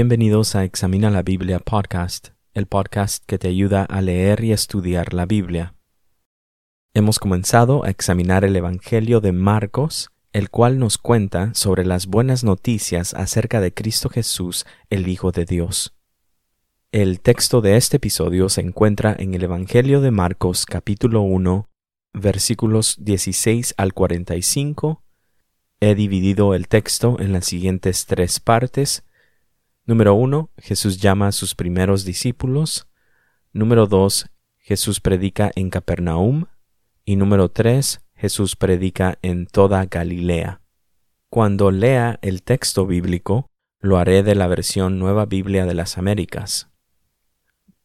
Bienvenidos a Examina la Biblia Podcast, el podcast que te ayuda a leer y estudiar la Biblia. Hemos comenzado a examinar el Evangelio de Marcos, el cual nos cuenta sobre las buenas noticias acerca de Cristo Jesús, el Hijo de Dios. El texto de este episodio se encuentra en el Evangelio de Marcos capítulo 1, versículos 16 al 45. He dividido el texto en las siguientes tres partes. Número 1. Jesús llama a sus primeros discípulos. Número 2. Jesús predica en Capernaum. Y número 3. Jesús predica en toda Galilea. Cuando lea el texto bíblico, lo haré de la versión Nueva Biblia de las Américas.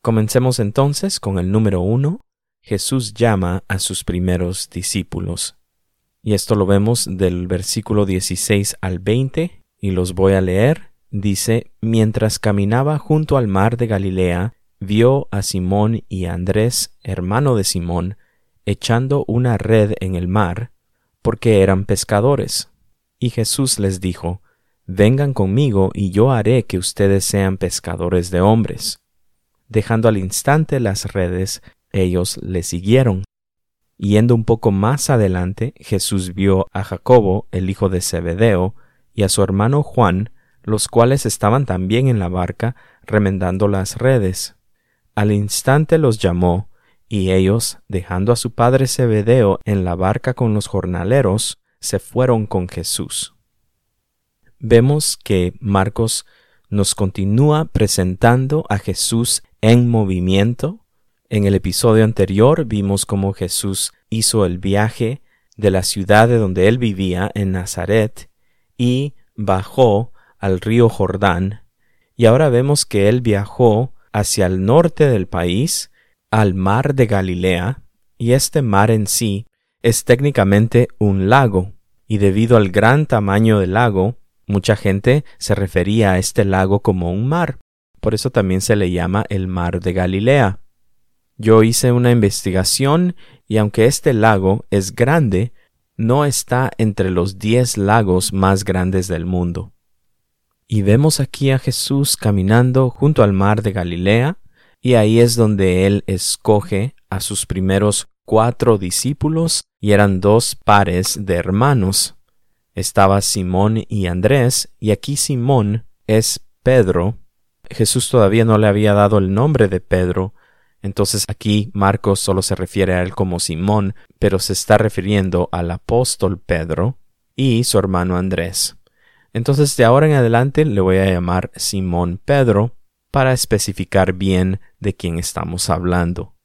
Comencemos entonces con el número 1. Jesús llama a sus primeros discípulos. Y esto lo vemos del versículo 16 al 20, y los voy a leer. Dice, mientras caminaba junto al mar de Galilea, vio a Simón y a Andrés, hermano de Simón, echando una red en el mar, porque eran pescadores. Y Jesús les dijo, Vengan conmigo y yo haré que ustedes sean pescadores de hombres. Dejando al instante las redes, ellos le siguieron. Yendo un poco más adelante, Jesús vio a Jacobo, el hijo de Zebedeo, y a su hermano Juan, los cuales estaban también en la barca, remendando las redes. Al instante los llamó, y ellos, dejando a su padre Zebedeo en la barca con los jornaleros, se fueron con Jesús. Vemos que Marcos nos continúa presentando a Jesús en movimiento, en el episodio anterior vimos cómo Jesús hizo el viaje de la ciudad de donde él vivía, en Nazaret, y bajó al río Jordán, y ahora vemos que él viajó hacia el norte del país, al mar de Galilea, y este mar en sí es técnicamente un lago, y debido al gran tamaño del lago, mucha gente se refería a este lago como un mar, por eso también se le llama el mar de Galilea. Yo hice una investigación y aunque este lago es grande, no está entre los diez lagos más grandes del mundo. Y vemos aquí a Jesús caminando junto al mar de Galilea, y ahí es donde él escoge a sus primeros cuatro discípulos, y eran dos pares de hermanos. Estaba Simón y Andrés, y aquí Simón es Pedro. Jesús todavía no le había dado el nombre de Pedro, entonces aquí Marcos solo se refiere a él como Simón, pero se está refiriendo al apóstol Pedro y su hermano Andrés. Entonces de ahora en adelante le voy a llamar Simón Pedro para especificar bien de quién estamos hablando.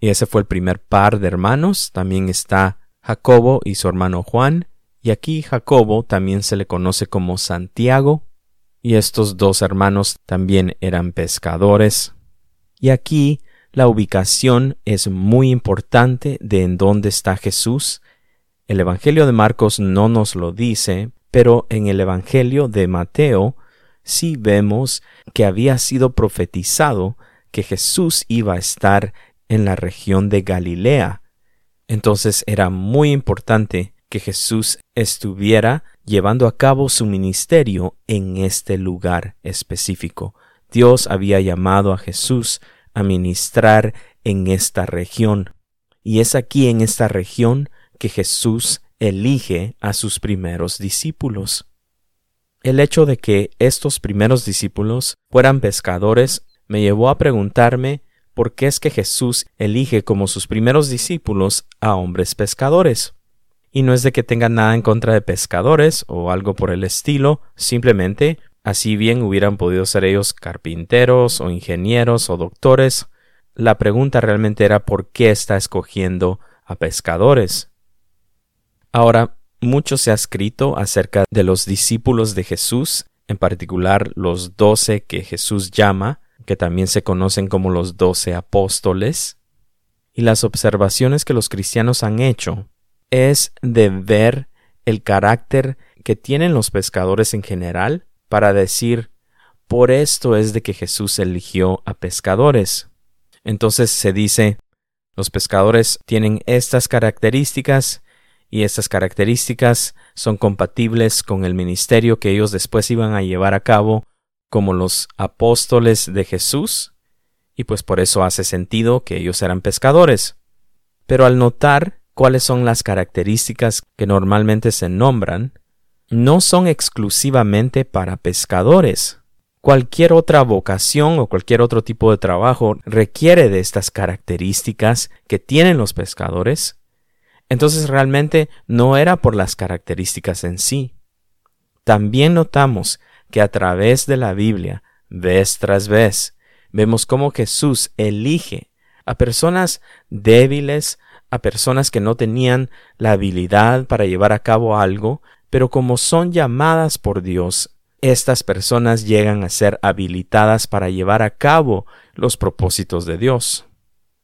Y ese fue el primer par de hermanos. También está Jacobo y su hermano Juan. Y aquí Jacobo también se le conoce como Santiago. Y estos dos hermanos también eran pescadores. Y aquí la ubicación es muy importante de en dónde está Jesús. El Evangelio de Marcos no nos lo dice, pero en el Evangelio de Mateo sí vemos que había sido profetizado que Jesús iba a estar en la región de Galilea. Entonces era muy importante que Jesús estuviera llevando a cabo su ministerio en este lugar específico. Dios había llamado a Jesús a ministrar en esta región. Y es aquí en esta región que Jesús elige a sus primeros discípulos. El hecho de que estos primeros discípulos fueran pescadores me llevó a preguntarme por qué es que Jesús elige como sus primeros discípulos a hombres pescadores. Y no es de que tengan nada en contra de pescadores o algo por el estilo, simplemente Así bien hubieran podido ser ellos carpinteros o ingenieros o doctores. La pregunta realmente era por qué está escogiendo a pescadores. Ahora, mucho se ha escrito acerca de los discípulos de Jesús, en particular los doce que Jesús llama, que también se conocen como los doce apóstoles. Y las observaciones que los cristianos han hecho es de ver el carácter que tienen los pescadores en general para decir, por esto es de que Jesús eligió a pescadores. Entonces se dice, los pescadores tienen estas características y estas características son compatibles con el ministerio que ellos después iban a llevar a cabo como los apóstoles de Jesús, y pues por eso hace sentido que ellos eran pescadores. Pero al notar cuáles son las características que normalmente se nombran, no son exclusivamente para pescadores. Cualquier otra vocación o cualquier otro tipo de trabajo requiere de estas características que tienen los pescadores. Entonces realmente no era por las características en sí. También notamos que a través de la Biblia, vez tras vez, vemos cómo Jesús elige a personas débiles, a personas que no tenían la habilidad para llevar a cabo algo, pero como son llamadas por Dios, estas personas llegan a ser habilitadas para llevar a cabo los propósitos de Dios.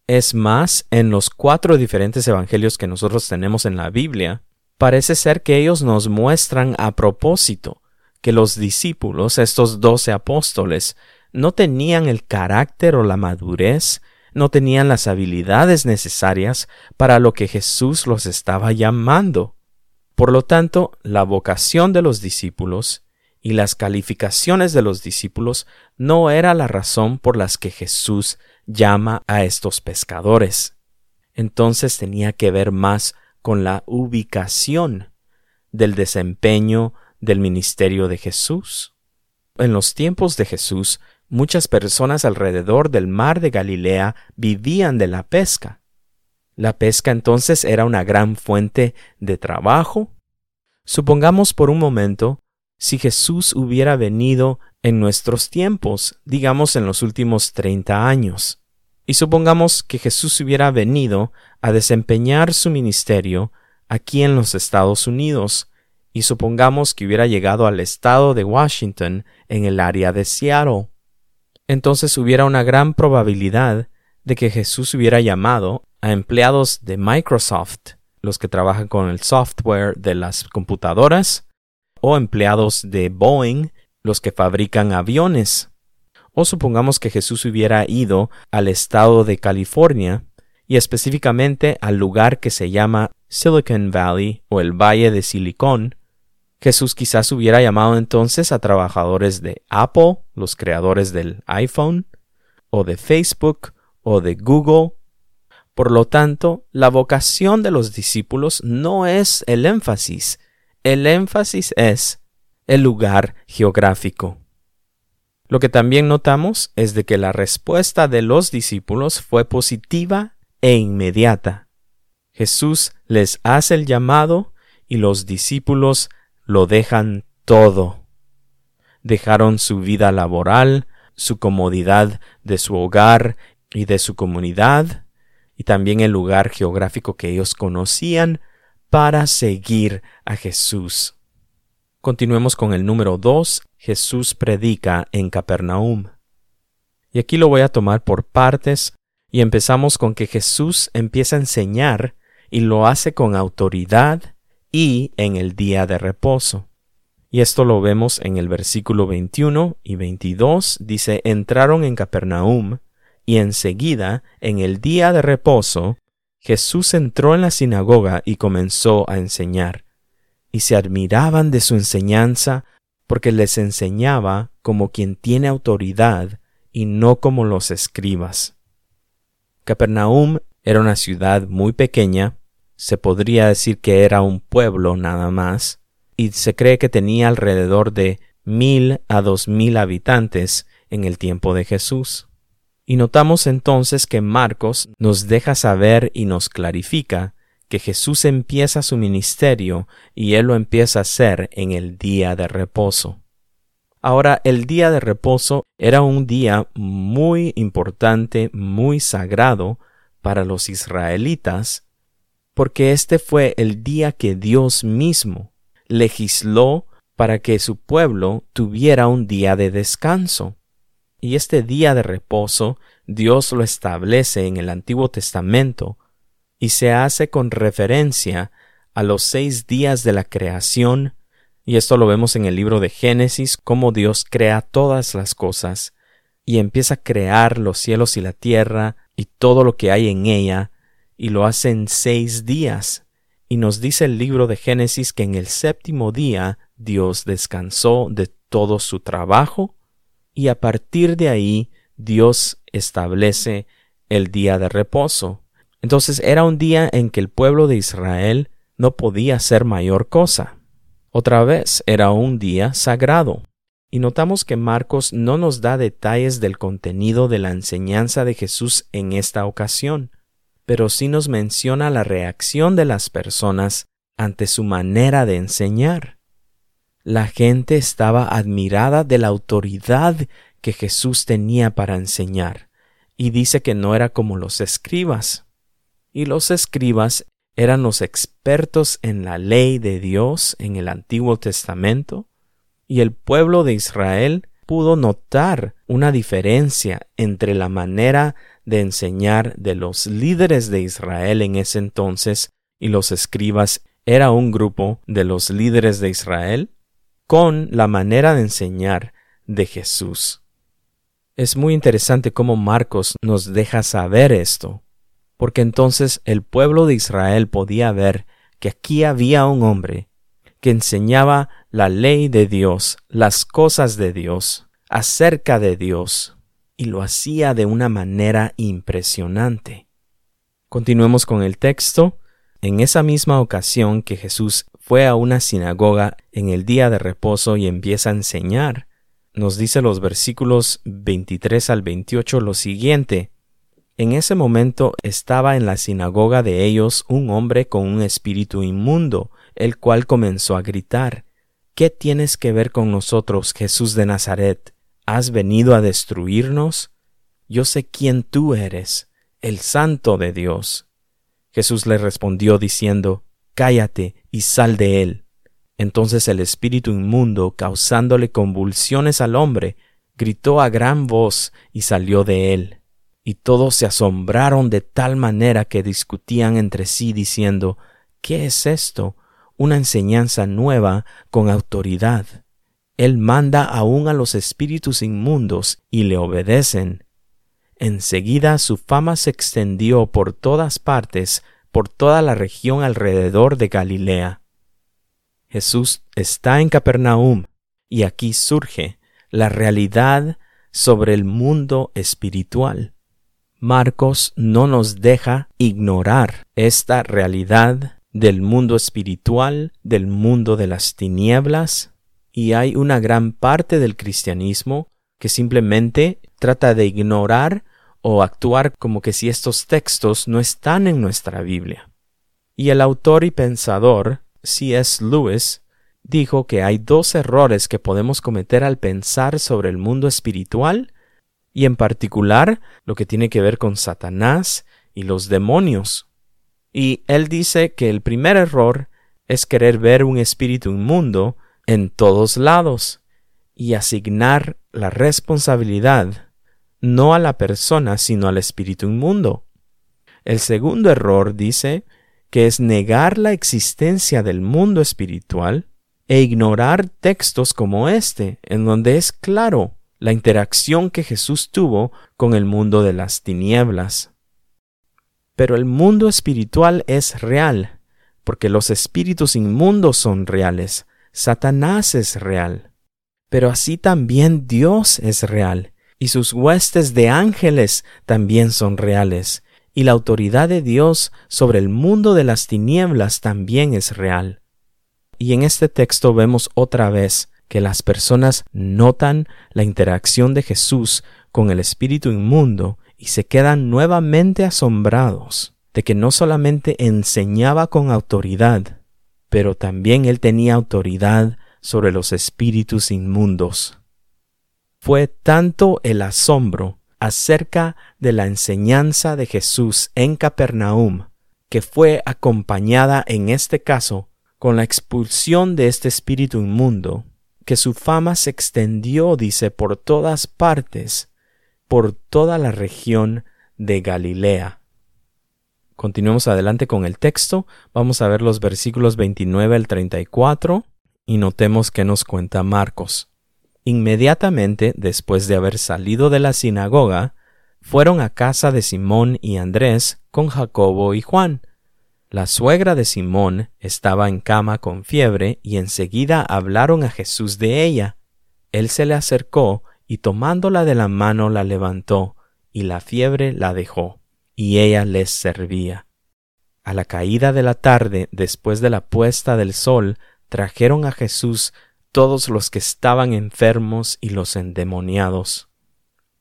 Es más, en los cuatro diferentes evangelios que nosotros tenemos en la Biblia, parece ser que ellos nos muestran a propósito que los discípulos, estos doce apóstoles, no tenían el carácter o la madurez, no tenían las habilidades necesarias para lo que Jesús los estaba llamando. Por lo tanto, la vocación de los discípulos y las calificaciones de los discípulos no era la razón por las que Jesús llama a estos pescadores. Entonces tenía que ver más con la ubicación del desempeño del ministerio de Jesús. En los tiempos de Jesús, muchas personas alrededor del mar de Galilea vivían de la pesca. La pesca entonces era una gran fuente de trabajo. Supongamos por un momento si Jesús hubiera venido en nuestros tiempos, digamos en los últimos treinta años. Y supongamos que Jesús hubiera venido a desempeñar su ministerio aquí en los Estados Unidos, y supongamos que hubiera llegado al estado de Washington en el área de Seattle entonces hubiera una gran probabilidad de que Jesús hubiera llamado a empleados de Microsoft, los que trabajan con el software de las computadoras, o empleados de Boeing, los que fabrican aviones. O supongamos que Jesús hubiera ido al estado de California, y específicamente al lugar que se llama Silicon Valley o el Valle de Silicón, Jesús quizás hubiera llamado entonces a trabajadores de Apple, los creadores del iPhone, o de Facebook, o de Google. Por lo tanto, la vocación de los discípulos no es el énfasis, el énfasis es el lugar geográfico. Lo que también notamos es de que la respuesta de los discípulos fue positiva e inmediata. Jesús les hace el llamado y los discípulos lo dejan todo. Dejaron su vida laboral, su comodidad de su hogar y de su comunidad, y también el lugar geográfico que ellos conocían, para seguir a Jesús. Continuemos con el número dos. Jesús predica en Capernaum. Y aquí lo voy a tomar por partes, y empezamos con que Jesús empieza a enseñar y lo hace con autoridad y en el día de reposo. Y esto lo vemos en el versículo 21 y 22, dice, entraron en Capernaum, y enseguida, en el día de reposo, Jesús entró en la sinagoga y comenzó a enseñar. Y se admiraban de su enseñanza, porque les enseñaba como quien tiene autoridad y no como los escribas. Capernaum era una ciudad muy pequeña, se podría decir que era un pueblo nada más, y se cree que tenía alrededor de mil a dos mil habitantes en el tiempo de Jesús. Y notamos entonces que Marcos nos deja saber y nos clarifica que Jesús empieza su ministerio y él lo empieza a hacer en el día de reposo. Ahora, el día de reposo era un día muy importante, muy sagrado para los israelitas, porque este fue el día que Dios mismo legisló para que su pueblo tuviera un día de descanso. Y este día de reposo Dios lo establece en el Antiguo Testamento y se hace con referencia a los seis días de la creación, y esto lo vemos en el libro de Génesis, cómo Dios crea todas las cosas, y empieza a crear los cielos y la tierra y todo lo que hay en ella, y lo hace en seis días. Y nos dice el libro de Génesis que en el séptimo día Dios descansó de todo su trabajo y a partir de ahí Dios establece el día de reposo. Entonces era un día en que el pueblo de Israel no podía hacer mayor cosa. Otra vez era un día sagrado. Y notamos que Marcos no nos da detalles del contenido de la enseñanza de Jesús en esta ocasión, pero sí nos menciona la reacción de las personas ante su manera de enseñar. La gente estaba admirada de la autoridad que Jesús tenía para enseñar, y dice que no era como los escribas. Y los escribas eran los expertos en la ley de Dios en el Antiguo Testamento, y el pueblo de Israel pudo notar una diferencia entre la manera de enseñar de los líderes de Israel en ese entonces y los escribas era un grupo de los líderes de Israel con la manera de enseñar de Jesús. Es muy interesante cómo Marcos nos deja saber esto, porque entonces el pueblo de Israel podía ver que aquí había un hombre que enseñaba la ley de Dios, las cosas de Dios, acerca de Dios, y lo hacía de una manera impresionante. Continuemos con el texto. En esa misma ocasión que Jesús fue a una sinagoga en el día de reposo y empieza a enseñar, nos dice los versículos 23 al 28 lo siguiente. En ese momento estaba en la sinagoga de ellos un hombre con un espíritu inmundo, el cual comenzó a gritar, ¿Qué tienes que ver con nosotros, Jesús de Nazaret? ¿Has venido a destruirnos? Yo sé quién tú eres, el Santo de Dios. Jesús le respondió diciendo, Cállate y sal de él. Entonces el espíritu inmundo, causándole convulsiones al hombre, gritó a gran voz y salió de él. Y todos se asombraron de tal manera que discutían entre sí diciendo, ¿Qué es esto? una enseñanza nueva con autoridad. Él manda aún a los espíritus inmundos y le obedecen. Enseguida su fama se extendió por todas partes, por toda la región alrededor de Galilea. Jesús está en Capernaum, y aquí surge la realidad sobre el mundo espiritual. Marcos no nos deja ignorar esta realidad del mundo espiritual, del mundo de las tinieblas, y hay una gran parte del cristianismo que simplemente trata de ignorar o actuar como que si estos textos no están en nuestra Biblia. Y el autor y pensador C.S. Lewis dijo que hay dos errores que podemos cometer al pensar sobre el mundo espiritual y en particular lo que tiene que ver con Satanás y los demonios. Y él dice que el primer error es querer ver un espíritu inmundo en todos lados y asignar la responsabilidad no a la persona sino al espíritu inmundo. El segundo error dice que es negar la existencia del mundo espiritual e ignorar textos como este, en donde es claro la interacción que Jesús tuvo con el mundo de las tinieblas. Pero el mundo espiritual es real, porque los espíritus inmundos son reales, Satanás es real. Pero así también Dios es real, y sus huestes de ángeles también son reales, y la autoridad de Dios sobre el mundo de las tinieblas también es real. Y en este texto vemos otra vez que las personas notan la interacción de Jesús con el espíritu inmundo y se quedan nuevamente asombrados de que no solamente enseñaba con autoridad, pero también él tenía autoridad sobre los espíritus inmundos. Fue tanto el asombro acerca de la enseñanza de Jesús en Capernaum, que fue acompañada en este caso con la expulsión de este espíritu inmundo, que su fama se extendió, dice, por todas partes, por toda la región de Galilea. Continuemos adelante con el texto. Vamos a ver los versículos 29 al 34 y notemos que nos cuenta Marcos. Inmediatamente después de haber salido de la sinagoga, fueron a casa de Simón y Andrés con Jacobo y Juan. La suegra de Simón estaba en cama con fiebre y enseguida hablaron a Jesús de ella. Él se le acercó y tomándola de la mano la levantó, y la fiebre la dejó, y ella les servía. A la caída de la tarde, después de la puesta del sol, trajeron a Jesús todos los que estaban enfermos y los endemoniados.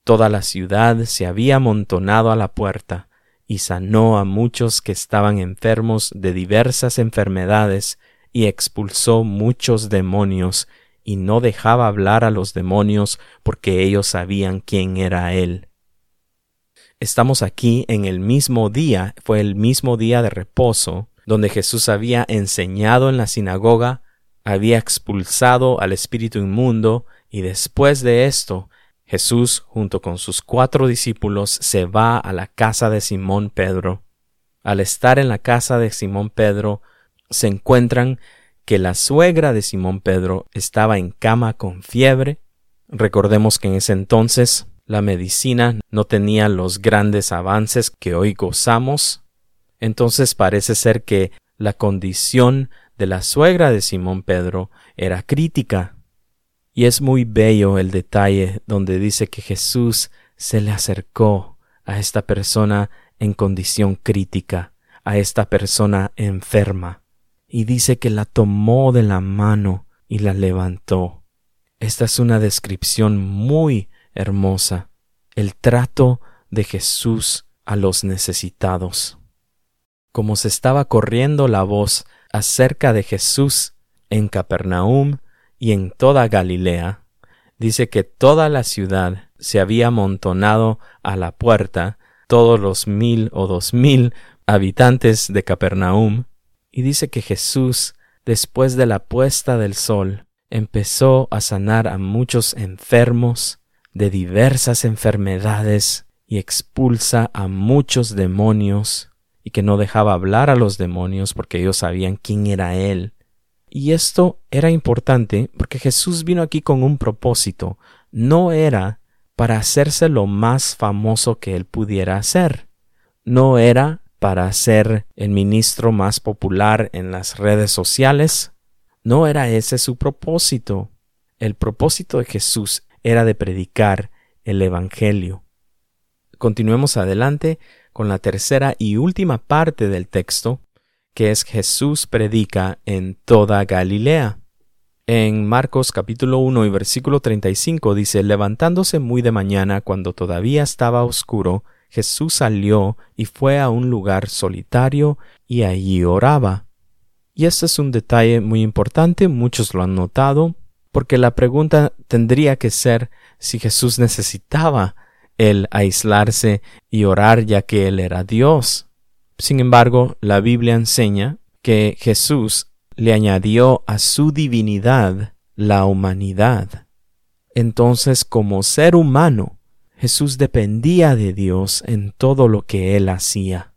Toda la ciudad se había amontonado a la puerta, y sanó a muchos que estaban enfermos de diversas enfermedades, y expulsó muchos demonios, y no dejaba hablar a los demonios porque ellos sabían quién era él. Estamos aquí en el mismo día, fue el mismo día de reposo, donde Jesús había enseñado en la sinagoga, había expulsado al espíritu inmundo, y después de esto, Jesús, junto con sus cuatro discípulos, se va a la casa de Simón Pedro. Al estar en la casa de Simón Pedro, se encuentran que la suegra de Simón Pedro estaba en cama con fiebre. Recordemos que en ese entonces la medicina no tenía los grandes avances que hoy gozamos. Entonces parece ser que la condición de la suegra de Simón Pedro era crítica. Y es muy bello el detalle donde dice que Jesús se le acercó a esta persona en condición crítica, a esta persona enferma y dice que la tomó de la mano y la levantó. Esta es una descripción muy hermosa, el trato de Jesús a los necesitados. Como se estaba corriendo la voz acerca de Jesús en Capernaum y en toda Galilea, dice que toda la ciudad se había amontonado a la puerta, todos los mil o dos mil habitantes de Capernaum, y dice que Jesús, después de la puesta del sol, empezó a sanar a muchos enfermos de diversas enfermedades y expulsa a muchos demonios y que no dejaba hablar a los demonios porque ellos sabían quién era Él. Y esto era importante porque Jesús vino aquí con un propósito, no era para hacerse lo más famoso que Él pudiera hacer, no era para ser el ministro más popular en las redes sociales. No era ese su propósito. El propósito de Jesús era de predicar el Evangelio. Continuemos adelante con la tercera y última parte del texto, que es Jesús predica en toda Galilea. En Marcos capítulo 1 y versículo 35 dice, levantándose muy de mañana cuando todavía estaba oscuro, Jesús salió y fue a un lugar solitario y allí oraba. Y este es un detalle muy importante, muchos lo han notado, porque la pregunta tendría que ser si Jesús necesitaba el aislarse y orar ya que Él era Dios. Sin embargo, la Biblia enseña que Jesús le añadió a su divinidad la humanidad. Entonces, como ser humano, Jesús dependía de Dios en todo lo que él hacía.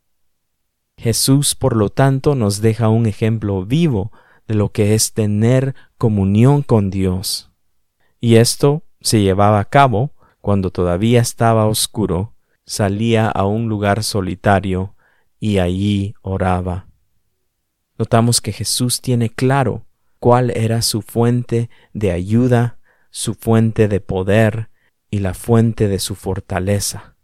Jesús, por lo tanto, nos deja un ejemplo vivo de lo que es tener comunión con Dios. Y esto se llevaba a cabo cuando todavía estaba oscuro, salía a un lugar solitario y allí oraba. Notamos que Jesús tiene claro cuál era su fuente de ayuda, su fuente de poder, y la fuente de su fortaleza.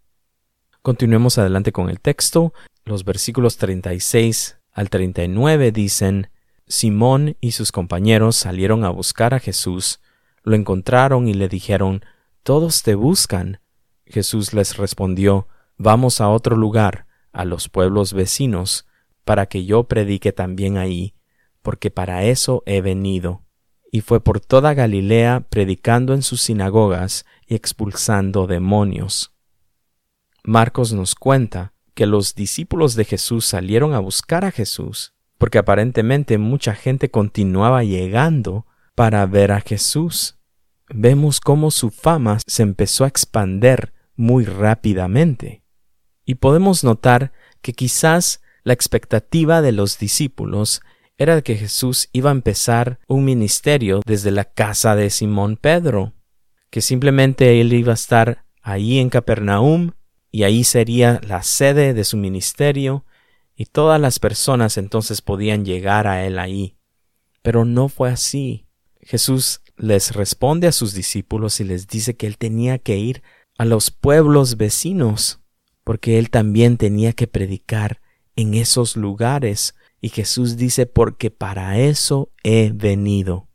Continuemos adelante con el texto. Los versículos 36 al 39 dicen, Simón y sus compañeros salieron a buscar a Jesús, lo encontraron y le dijeron, Todos te buscan. Jesús les respondió, Vamos a otro lugar, a los pueblos vecinos, para que yo predique también ahí, porque para eso he venido y fue por toda Galilea predicando en sus sinagogas y expulsando demonios. Marcos nos cuenta que los discípulos de Jesús salieron a buscar a Jesús, porque aparentemente mucha gente continuaba llegando para ver a Jesús. Vemos cómo su fama se empezó a expander muy rápidamente. Y podemos notar que quizás la expectativa de los discípulos era que Jesús iba a empezar un ministerio desde la casa de Simón Pedro, que simplemente él iba a estar ahí en Capernaum y ahí sería la sede de su ministerio y todas las personas entonces podían llegar a él ahí. Pero no fue así. Jesús les responde a sus discípulos y les dice que él tenía que ir a los pueblos vecinos, porque él también tenía que predicar en esos lugares. Y Jesús dice, porque para eso he venido.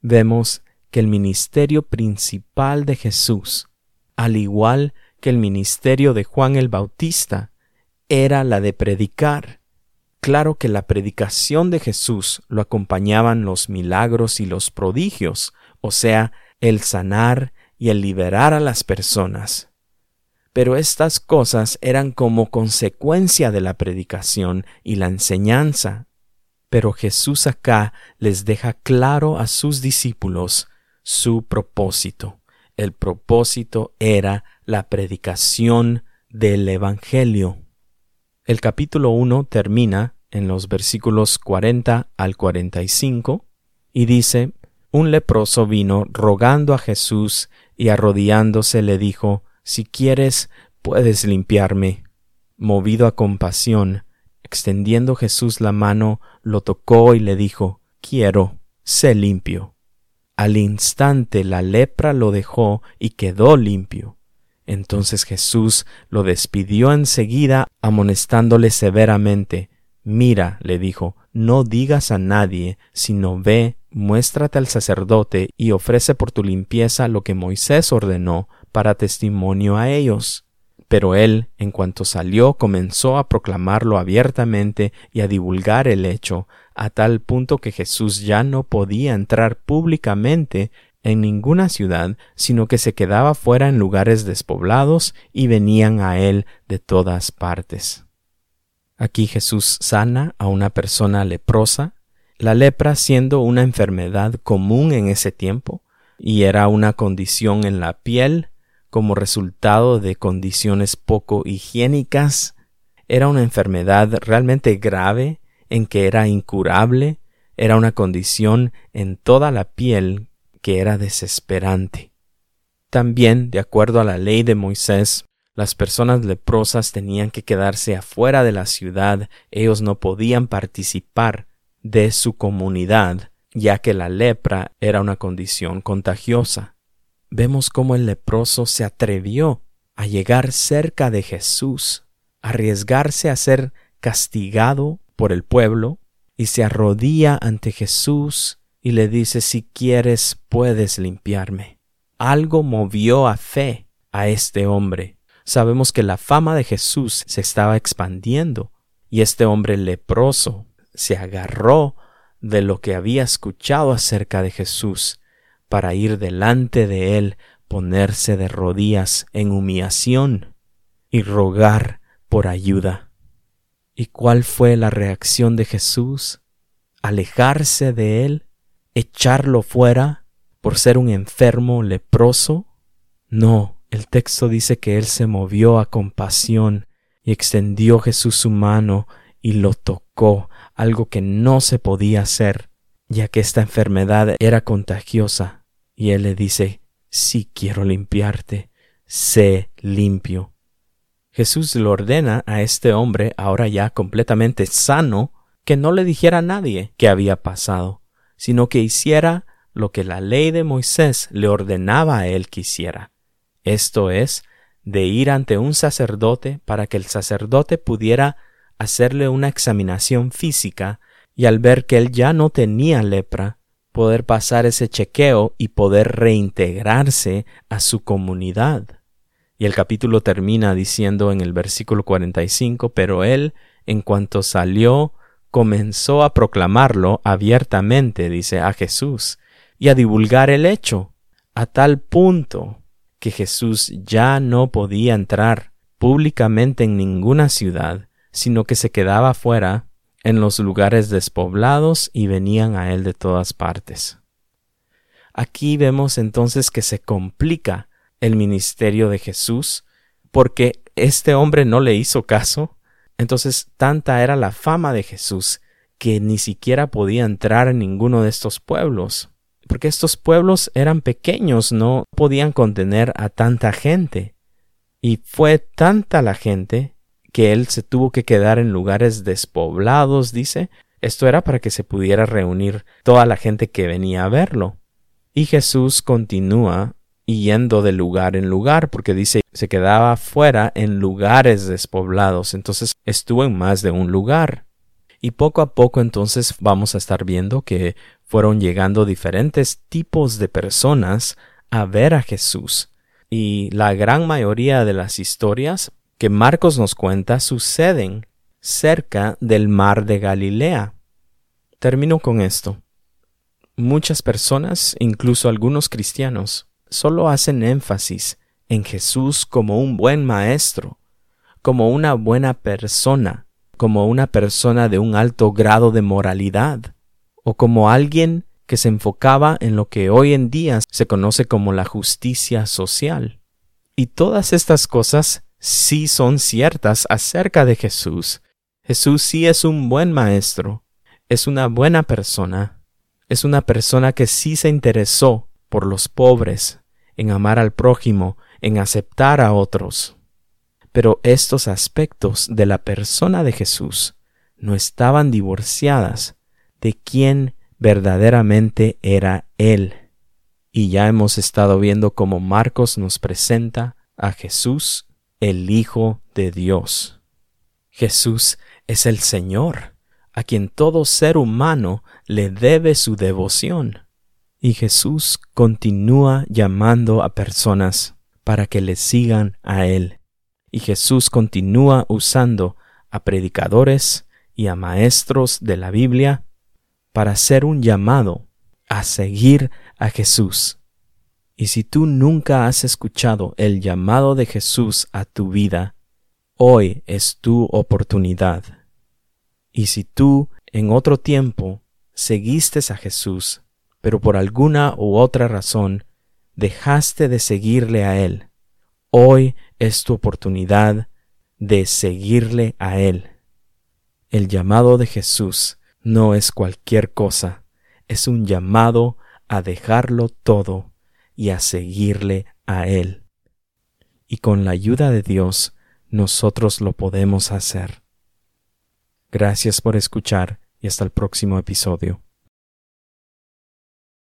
Vemos que el ministerio principal de Jesús, al igual que el ministerio de Juan el Bautista, era la de predicar. Claro que la predicación de Jesús lo acompañaban los milagros y los prodigios, o sea, el sanar y el liberar a las personas. Pero estas cosas eran como consecuencia de la predicación y la enseñanza. Pero Jesús acá les deja claro a sus discípulos su propósito. El propósito era la predicación del Evangelio. El capítulo 1 termina en los versículos 40 al 45 y dice, Un leproso vino rogando a Jesús y arrodillándose le dijo, Si quieres, puedes limpiarme. Movido a compasión, extendiendo Jesús la mano, lo tocó y le dijo, Quiero, sé limpio. Al instante la lepra lo dejó y quedó limpio. Entonces Jesús lo despidió enseguida, amonestándole severamente. Mira, le dijo, no digas a nadie, sino ve, muéstrate al sacerdote y ofrece por tu limpieza lo que Moisés ordenó para testimonio a ellos. Pero él, en cuanto salió, comenzó a proclamarlo abiertamente y a divulgar el hecho, a tal punto que Jesús ya no podía entrar públicamente en ninguna ciudad, sino que se quedaba fuera en lugares despoblados y venían a él de todas partes. Aquí Jesús sana a una persona leprosa, la lepra siendo una enfermedad común en ese tiempo, y era una condición en la piel como resultado de condiciones poco higiénicas, era una enfermedad realmente grave en que era incurable, era una condición en toda la piel que era desesperante. También, de acuerdo a la ley de Moisés, las personas leprosas tenían que quedarse afuera de la ciudad, ellos no podían participar de su comunidad, ya que la lepra era una condición contagiosa. Vemos cómo el leproso se atrevió a llegar cerca de Jesús, arriesgarse a ser castigado por el pueblo, y se arrodilla ante Jesús y le dice, si quieres, puedes limpiarme. Algo movió a fe a este hombre. Sabemos que la fama de Jesús se estaba expandiendo y este hombre leproso se agarró de lo que había escuchado acerca de Jesús para ir delante de él, ponerse de rodillas en humillación y rogar por ayuda. ¿Y cuál fue la reacción de Jesús? Alejarse de él echarlo fuera por ser un enfermo leproso? No, el texto dice que él se movió a compasión y extendió Jesús su mano y lo tocó, algo que no se podía hacer, ya que esta enfermedad era contagiosa. Y él le dice, sí quiero limpiarte, sé limpio. Jesús le ordena a este hombre, ahora ya completamente sano, que no le dijera a nadie qué había pasado, sino que hiciera lo que la ley de Moisés le ordenaba a él que hiciera. Esto es, de ir ante un sacerdote para que el sacerdote pudiera hacerle una examinación física y al ver que él ya no tenía lepra, poder pasar ese chequeo y poder reintegrarse a su comunidad. Y el capítulo termina diciendo en el versículo 45, pero él, en cuanto salió comenzó a proclamarlo abiertamente, dice, a Jesús, y a divulgar el hecho, a tal punto que Jesús ya no podía entrar públicamente en ninguna ciudad, sino que se quedaba fuera en los lugares despoblados y venían a él de todas partes. Aquí vemos entonces que se complica el ministerio de Jesús, porque este hombre no le hizo caso, entonces tanta era la fama de Jesús que ni siquiera podía entrar en ninguno de estos pueblos, porque estos pueblos eran pequeños, no podían contener a tanta gente. Y fue tanta la gente que él se tuvo que quedar en lugares despoblados, dice. Esto era para que se pudiera reunir toda la gente que venía a verlo. Y Jesús continúa yendo de lugar en lugar, porque dice se quedaba fuera en lugares despoblados, entonces estuvo en más de un lugar. Y poco a poco entonces vamos a estar viendo que fueron llegando diferentes tipos de personas a ver a Jesús. Y la gran mayoría de las historias que Marcos nos cuenta suceden cerca del mar de Galilea. Termino con esto. Muchas personas, incluso algunos cristianos, solo hacen énfasis en Jesús como un buen maestro, como una buena persona, como una persona de un alto grado de moralidad, o como alguien que se enfocaba en lo que hoy en día se conoce como la justicia social. Y todas estas cosas sí son ciertas acerca de Jesús. Jesús sí es un buen maestro, es una buena persona, es una persona que sí se interesó por los pobres, en amar al prójimo, en aceptar a otros. Pero estos aspectos de la persona de Jesús no estaban divorciadas de quién verdaderamente era Él. Y ya hemos estado viendo cómo Marcos nos presenta a Jesús, el Hijo de Dios. Jesús es el Señor, a quien todo ser humano le debe su devoción. Y Jesús continúa llamando a personas para que le sigan a Él. Y Jesús continúa usando a predicadores y a maestros de la Biblia para hacer un llamado a seguir a Jesús. Y si tú nunca has escuchado el llamado de Jesús a tu vida, hoy es tu oportunidad. Y si tú en otro tiempo seguiste a Jesús, pero por alguna u otra razón dejaste de seguirle a Él. Hoy es tu oportunidad de seguirle a Él. El llamado de Jesús no es cualquier cosa, es un llamado a dejarlo todo y a seguirle a Él. Y con la ayuda de Dios, nosotros lo podemos hacer. Gracias por escuchar y hasta el próximo episodio.